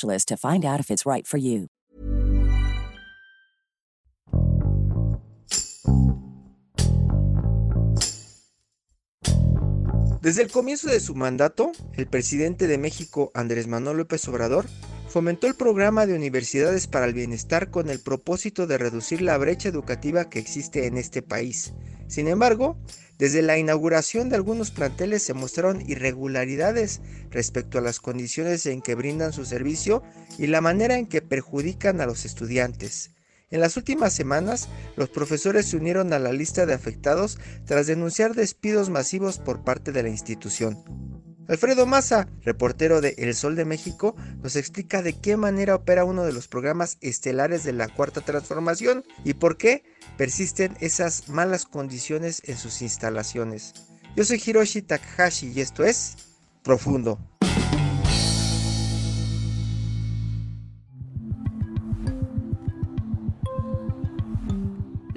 to find out if it's right for you. Desde el comienzo de su mandato, el presidente de México, Andrés Manuel López Obrador, fomentó el programa de Universidades para el Bienestar con el propósito de reducir la brecha educativa que existe en este país. Sin embargo, desde la inauguración de algunos planteles se mostraron irregularidades respecto a las condiciones en que brindan su servicio y la manera en que perjudican a los estudiantes. En las últimas semanas, los profesores se unieron a la lista de afectados tras denunciar despidos masivos por parte de la institución. Alfredo Maza, reportero de El Sol de México, nos explica de qué manera opera uno de los programas estelares de la Cuarta Transformación y por qué persisten esas malas condiciones en sus instalaciones. Yo soy Hiroshi Takahashi y esto es Profundo.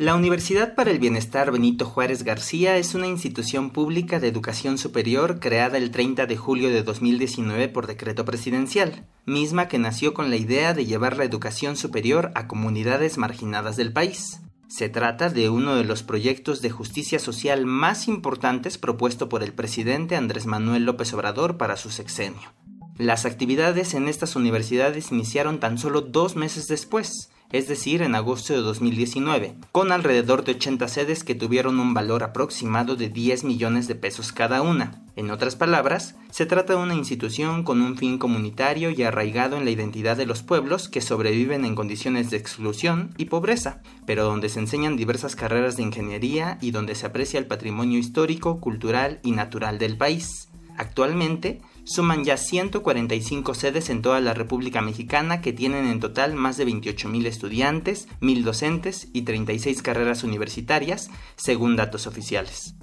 La Universidad para el Bienestar Benito Juárez García es una institución pública de educación superior creada el 30 de julio de 2019 por decreto presidencial, misma que nació con la idea de llevar la educación superior a comunidades marginadas del país. Se trata de uno de los proyectos de justicia social más importantes propuesto por el presidente Andrés Manuel López Obrador para su sexenio. Las actividades en estas universidades iniciaron tan solo dos meses después, es decir, en agosto de 2019, con alrededor de 80 sedes que tuvieron un valor aproximado de 10 millones de pesos cada una. En otras palabras, se trata de una institución con un fin comunitario y arraigado en la identidad de los pueblos que sobreviven en condiciones de exclusión y pobreza, pero donde se enseñan diversas carreras de ingeniería y donde se aprecia el patrimonio histórico, cultural y natural del país. Actualmente, suman ya 145 sedes en toda la República Mexicana que tienen en total más de 28.000 estudiantes, 1.000 docentes y 36 carreras universitarias, según datos oficiales.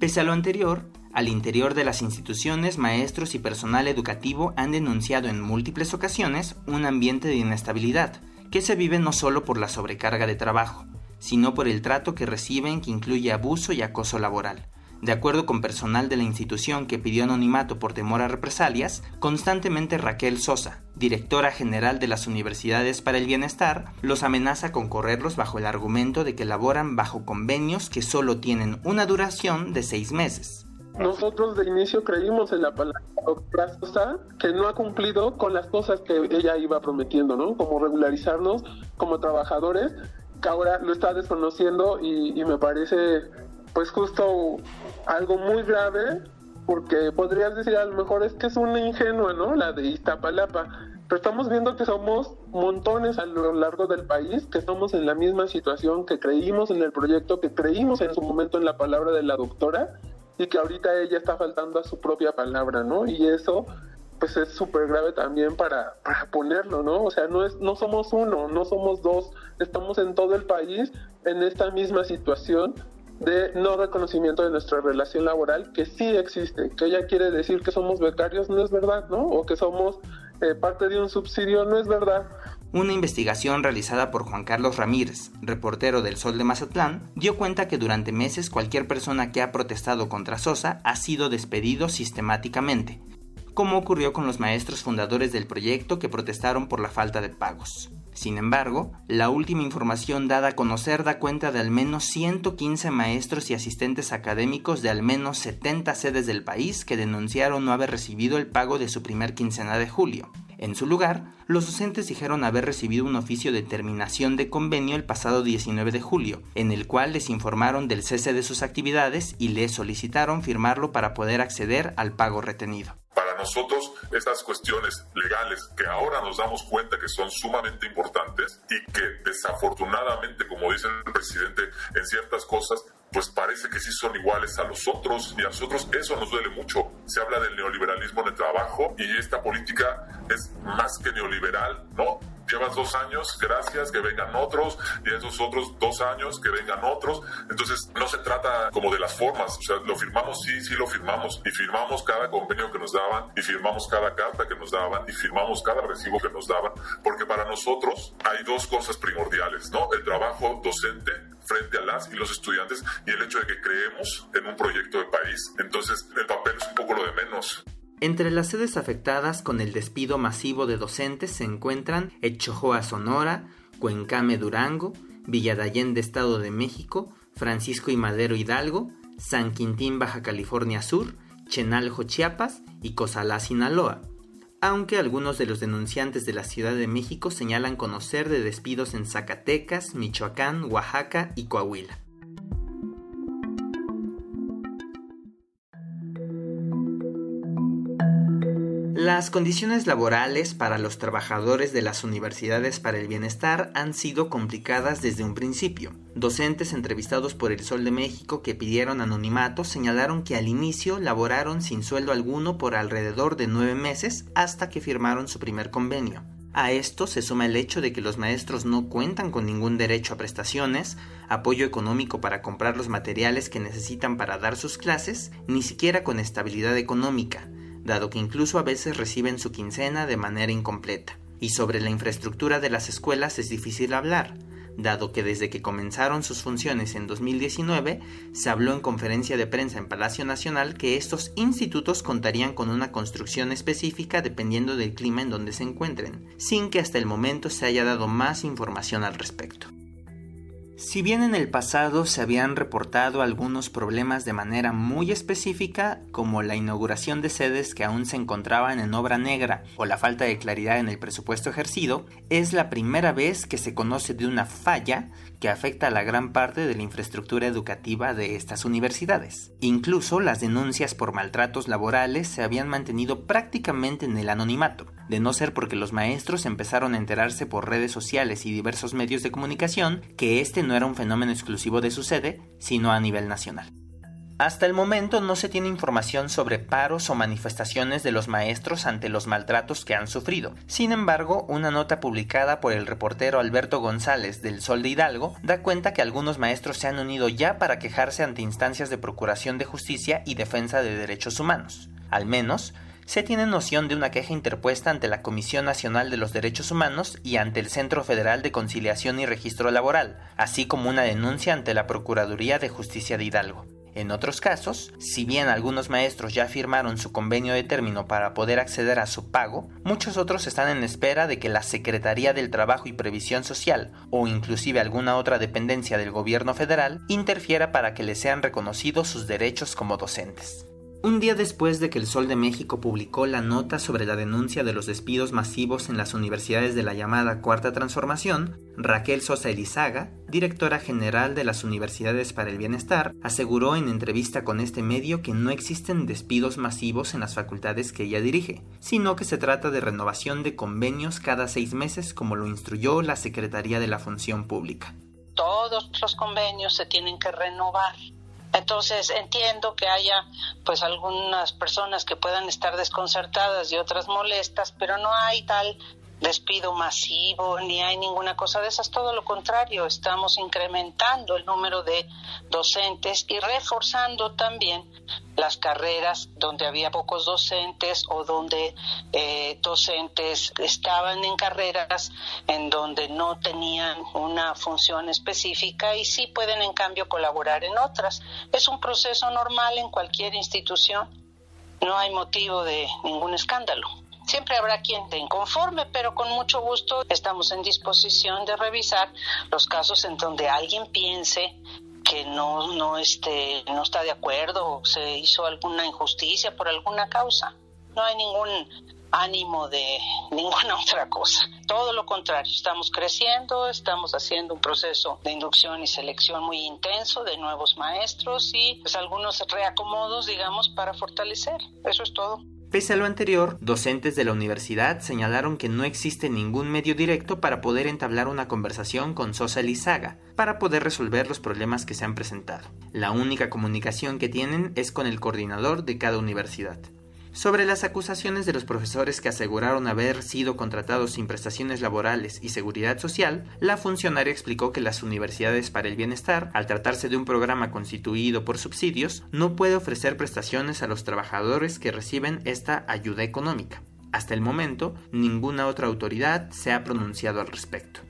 Pese a lo anterior, al interior de las instituciones, maestros y personal educativo han denunciado en múltiples ocasiones un ambiente de inestabilidad, que se vive no solo por la sobrecarga de trabajo, sino por el trato que reciben que incluye abuso y acoso laboral. De acuerdo con personal de la institución que pidió anonimato por temor a represalias, constantemente Raquel Sosa, directora general de las Universidades para el Bienestar, los amenaza con correrlos bajo el argumento de que laboran bajo convenios que solo tienen una duración de seis meses. Nosotros de inicio creímos en la palabra doctora Sosa, que no ha cumplido con las cosas que ella iba prometiendo, ¿no? Como regularizarnos como trabajadores, que ahora lo está desconociendo y, y me parece pues justo algo muy grave, porque podrías decir a lo mejor es que es una ingenua, ¿no? La de Iztapalapa. Pero estamos viendo que somos montones a lo largo del país, que estamos en la misma situación, que creímos en el proyecto, que creímos en su momento en la palabra de la doctora y que ahorita ella está faltando a su propia palabra, ¿no? Y eso pues es súper grave también para, para ponerlo, ¿no? O sea, no, es, no somos uno, no somos dos, estamos en todo el país en esta misma situación de no reconocimiento de nuestra relación laboral que sí existe, que ella quiere decir que somos becarios, no es verdad, ¿no? O que somos eh, parte de un subsidio, no es verdad. Una investigación realizada por Juan Carlos Ramírez, reportero del Sol de Mazatlán, dio cuenta que durante meses cualquier persona que ha protestado contra Sosa ha sido despedido sistemáticamente, como ocurrió con los maestros fundadores del proyecto que protestaron por la falta de pagos. Sin embargo, la última información dada a conocer da cuenta de al menos 115 maestros y asistentes académicos de al menos 70 sedes del país que denunciaron no haber recibido el pago de su primer quincena de julio. En su lugar, los docentes dijeron haber recibido un oficio de terminación de convenio el pasado 19 de julio, en el cual les informaron del cese de sus actividades y les solicitaron firmarlo para poder acceder al pago retenido. Nosotros, estas cuestiones legales que ahora nos damos cuenta que son sumamente importantes y que desafortunadamente, como dice el presidente, en ciertas cosas pues parece que sí son iguales a los otros y a nosotros eso nos duele mucho. Se habla del neoliberalismo en el trabajo y esta política es más que neoliberal, ¿no? Llevas dos años, gracias, que vengan otros, y esos otros dos años, que vengan otros. Entonces, no se trata como de las formas, o sea, lo firmamos, sí, sí lo firmamos, y firmamos cada convenio que nos daban, y firmamos cada carta que nos daban, y firmamos cada recibo que nos daban, porque para nosotros hay dos cosas primordiales, ¿no? El trabajo docente frente a las y los estudiantes y el hecho de que creemos en un proyecto de país. Entonces, el papel es un poco lo de menos. Entre las sedes afectadas con el despido masivo de docentes se encuentran Echojoa Sonora, Cuencame Durango, Villadallén de Estado de México, Francisco y Madero Hidalgo, San Quintín Baja California Sur, Chenaljo Chiapas y Cozalá Sinaloa aunque algunos de los denunciantes de la Ciudad de México señalan conocer de despidos en Zacatecas, Michoacán, Oaxaca y Coahuila. Las condiciones laborales para los trabajadores de las universidades para el bienestar han sido complicadas desde un principio. Docentes entrevistados por El Sol de México que pidieron anonimato señalaron que al inicio laboraron sin sueldo alguno por alrededor de nueve meses hasta que firmaron su primer convenio. A esto se suma el hecho de que los maestros no cuentan con ningún derecho a prestaciones, apoyo económico para comprar los materiales que necesitan para dar sus clases, ni siquiera con estabilidad económica dado que incluso a veces reciben su quincena de manera incompleta. Y sobre la infraestructura de las escuelas es difícil hablar, dado que desde que comenzaron sus funciones en 2019 se habló en conferencia de prensa en Palacio Nacional que estos institutos contarían con una construcción específica dependiendo del clima en donde se encuentren, sin que hasta el momento se haya dado más información al respecto. Si bien en el pasado se habían reportado algunos problemas de manera muy específica, como la inauguración de sedes que aún se encontraban en obra negra o la falta de claridad en el presupuesto ejercido, es la primera vez que se conoce de una falla que afecta a la gran parte de la infraestructura educativa de estas universidades. Incluso las denuncias por maltratos laborales se habían mantenido prácticamente en el anonimato, de no ser porque los maestros empezaron a enterarse por redes sociales y diversos medios de comunicación que este no era un fenómeno exclusivo de su sede, sino a nivel nacional. Hasta el momento no se tiene información sobre paros o manifestaciones de los maestros ante los maltratos que han sufrido. Sin embargo, una nota publicada por el reportero Alberto González del Sol de Hidalgo da cuenta que algunos maestros se han unido ya para quejarse ante instancias de procuración de justicia y defensa de derechos humanos. Al menos, se tiene noción de una queja interpuesta ante la Comisión Nacional de los Derechos Humanos y ante el Centro Federal de Conciliación y Registro Laboral, así como una denuncia ante la Procuraduría de Justicia de Hidalgo. En otros casos, si bien algunos maestros ya firmaron su convenio de término para poder acceder a su pago, muchos otros están en espera de que la Secretaría del Trabajo y Previsión Social o inclusive alguna otra dependencia del gobierno federal interfiera para que les sean reconocidos sus derechos como docentes. Un día después de que el Sol de México publicó la nota sobre la denuncia de los despidos masivos en las universidades de la llamada Cuarta Transformación, Raquel Sosa Elizaga, directora general de las Universidades para el Bienestar, aseguró en entrevista con este medio que no existen despidos masivos en las facultades que ella dirige, sino que se trata de renovación de convenios cada seis meses como lo instruyó la Secretaría de la Función Pública. Todos los convenios se tienen que renovar entonces entiendo que haya pues algunas personas que puedan estar desconcertadas y otras molestas, pero no hay tal despido masivo ni hay ninguna cosa de esas, todo lo contrario, estamos incrementando el número de docentes y reforzando también las carreras donde había pocos docentes o donde eh, docentes estaban en carreras en donde no tenían una función específica y sí pueden en cambio colaborar en otras. Es un proceso normal en cualquier institución, no hay motivo de ningún escándalo. Siempre habrá quien te inconforme, pero con mucho gusto estamos en disposición de revisar los casos en donde alguien piense que no no este no está de acuerdo se hizo alguna injusticia por alguna causa. No hay ningún ánimo de ninguna otra cosa. Todo lo contrario, estamos creciendo, estamos haciendo un proceso de inducción y selección muy intenso de nuevos maestros y pues algunos reacomodos, digamos, para fortalecer. Eso es todo. Pese a lo anterior, docentes de la universidad señalaron que no existe ningún medio directo para poder entablar una conversación con Sosa Lizaga, para poder resolver los problemas que se han presentado. La única comunicación que tienen es con el coordinador de cada universidad. Sobre las acusaciones de los profesores que aseguraron haber sido contratados sin prestaciones laborales y seguridad social, la funcionaria explicó que las universidades para el bienestar, al tratarse de un programa constituido por subsidios, no puede ofrecer prestaciones a los trabajadores que reciben esta ayuda económica. Hasta el momento, ninguna otra autoridad se ha pronunciado al respecto.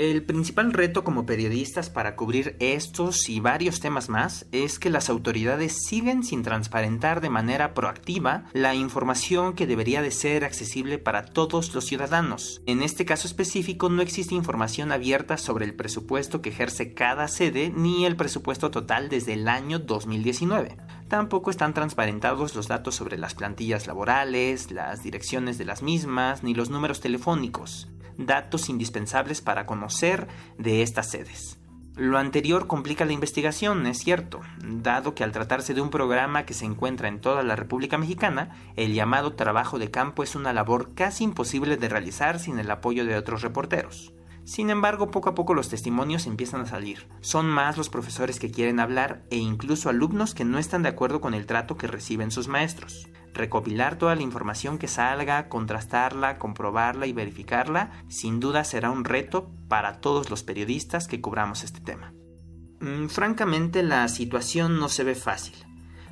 El principal reto como periodistas para cubrir estos y varios temas más es que las autoridades siguen sin transparentar de manera proactiva la información que debería de ser accesible para todos los ciudadanos. En este caso específico no existe información abierta sobre el presupuesto que ejerce cada sede ni el presupuesto total desde el año 2019. Tampoco están transparentados los datos sobre las plantillas laborales, las direcciones de las mismas, ni los números telefónicos datos indispensables para conocer de estas sedes. Lo anterior complica la investigación, es cierto, dado que al tratarse de un programa que se encuentra en toda la República Mexicana, el llamado trabajo de campo es una labor casi imposible de realizar sin el apoyo de otros reporteros. Sin embargo, poco a poco los testimonios empiezan a salir. Son más los profesores que quieren hablar e incluso alumnos que no están de acuerdo con el trato que reciben sus maestros. Recopilar toda la información que salga, contrastarla, comprobarla y verificarla, sin duda será un reto para todos los periodistas que cubramos este tema. Mm, francamente, la situación no se ve fácil.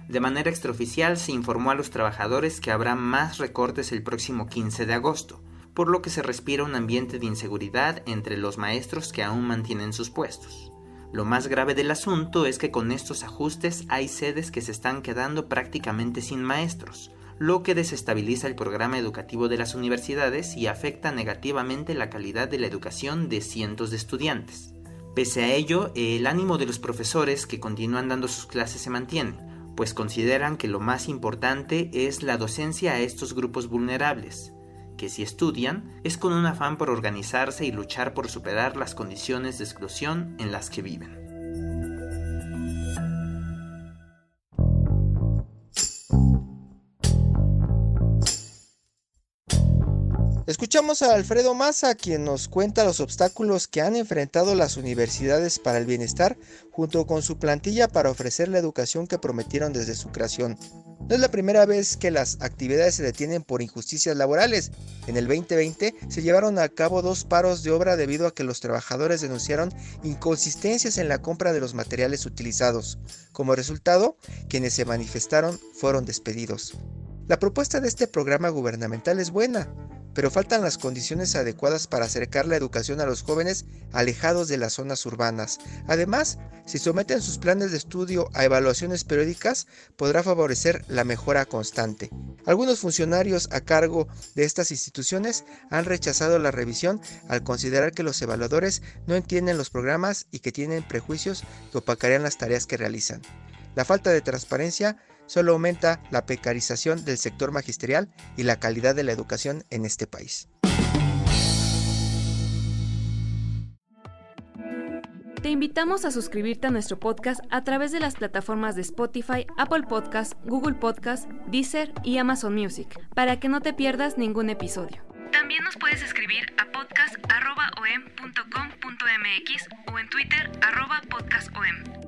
De manera extraoficial se informó a los trabajadores que habrá más recortes el próximo 15 de agosto, por lo que se respira un ambiente de inseguridad entre los maestros que aún mantienen sus puestos. Lo más grave del asunto es que con estos ajustes hay sedes que se están quedando prácticamente sin maestros, lo que desestabiliza el programa educativo de las universidades y afecta negativamente la calidad de la educación de cientos de estudiantes. Pese a ello, el ánimo de los profesores que continúan dando sus clases se mantiene, pues consideran que lo más importante es la docencia a estos grupos vulnerables, que si estudian es con un afán por organizarse y luchar por superar las condiciones de exclusión en las que viven. Escuchamos a Alfredo Massa, quien nos cuenta los obstáculos que han enfrentado las universidades para el bienestar junto con su plantilla para ofrecer la educación que prometieron desde su creación. No es la primera vez que las actividades se detienen por injusticias laborales. En el 2020 se llevaron a cabo dos paros de obra debido a que los trabajadores denunciaron inconsistencias en la compra de los materiales utilizados. Como resultado, quienes se manifestaron fueron despedidos. La propuesta de este programa gubernamental es buena, pero faltan las condiciones adecuadas para acercar la educación a los jóvenes alejados de las zonas urbanas. Además, si someten sus planes de estudio a evaluaciones periódicas, podrá favorecer la mejora constante. Algunos funcionarios a cargo de estas instituciones han rechazado la revisión al considerar que los evaluadores no entienden los programas y que tienen prejuicios que opacarían las tareas que realizan. La falta de transparencia solo aumenta la precarización del sector magisterial y la calidad de la educación en este país. Te invitamos a suscribirte a nuestro podcast a través de las plataformas de Spotify, Apple Podcast, Google Podcast, Deezer y Amazon Music, para que no te pierdas ningún episodio. También nos puedes escribir a podcast.om.com.mx o en Twitter podcastom.